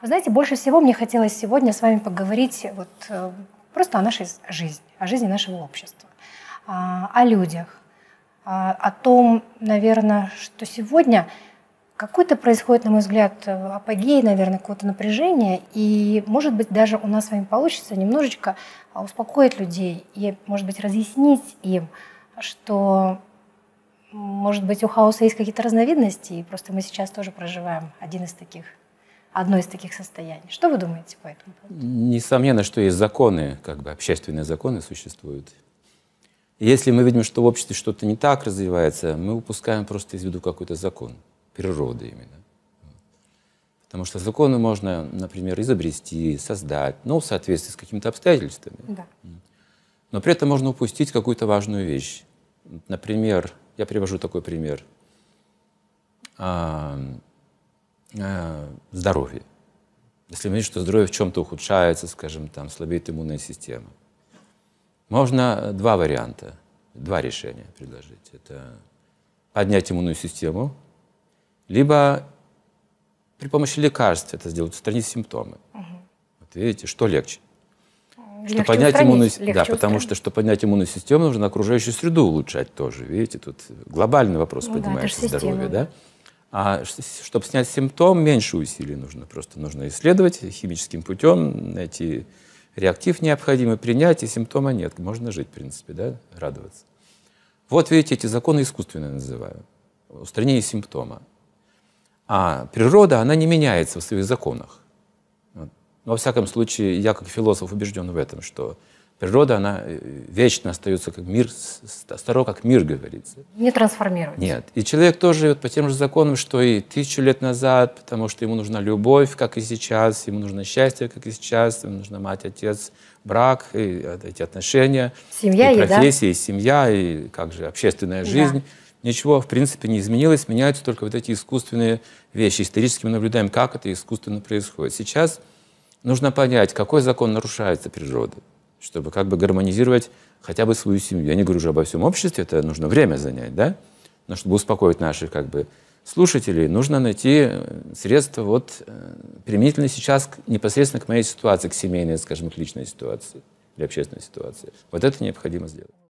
Вы знаете, больше всего мне хотелось сегодня с вами поговорить вот, э, просто о нашей жизни, о жизни нашего общества, а, о людях, а, о том, наверное, что сегодня какой-то происходит, на мой взгляд, апогей, наверное, какое-то напряжение, и, может быть, даже у нас с вами получится немножечко успокоить людей и, может быть, разъяснить им, что, может быть, у хаоса есть какие-то разновидности, и просто мы сейчас тоже проживаем один из таких одно из таких состояний. Что вы думаете по этому поводу? Несомненно, что есть законы, как бы общественные законы существуют. Если мы видим, что в обществе что-то не так развивается, мы упускаем просто из виду какой-то закон, природы именно. Потому что законы можно, например, изобрести, создать, но в соответствии с какими-то обстоятельствами. Да. Но при этом можно упустить какую-то важную вещь. Например, я привожу такой пример. Здоровье. Если мы видим, что здоровье в чем-то ухудшается, скажем, там, слабеет иммунная система, можно два варианта, два решения предложить. Это поднять иммунную систему, либо при помощи лекарств это сделать, устранить симптомы. Угу. Вот видите, что легче? Легче что поднять иммунную, легче да, потому что чтобы поднять иммунную систему, нужно окружающую среду улучшать тоже. Видите, тут глобальный вопрос ну, поднимается да, здоровья, да? А чтобы снять симптом, меньше усилий нужно. Просто нужно исследовать химическим путем, найти реактив необходимый, принять, и симптома нет. Можно жить, в принципе, да, радоваться. Вот видите, эти законы искусственные называю. Устранение симптома. А природа, она не меняется в своих законах. Но, во всяком случае, я как философ убежден в этом, что Природа, она э, вечно остается как мир, старо как мир, говорится. Не трансформируется. Нет. И человек тоже живет по тем же законам, что и тысячу лет назад, потому что ему нужна любовь, как и сейчас, ему нужно счастье, как и сейчас, ему нужна мать, отец, брак, и э, эти отношения, семья, и профессия, и семья, и как же общественная жизнь. Да. Ничего, в принципе, не изменилось, меняются только вот эти искусственные вещи. Исторически мы наблюдаем, как это искусственно происходит. Сейчас нужно понять, какой закон нарушается природой чтобы как бы гармонизировать хотя бы свою семью. Я не говорю уже обо всем обществе, это нужно время занять, да? Но чтобы успокоить наших как бы слушателей, нужно найти э, средства вот э, применительно сейчас непосредственно к моей ситуации, к семейной, скажем, к личной ситуации или общественной ситуации. Вот это необходимо сделать.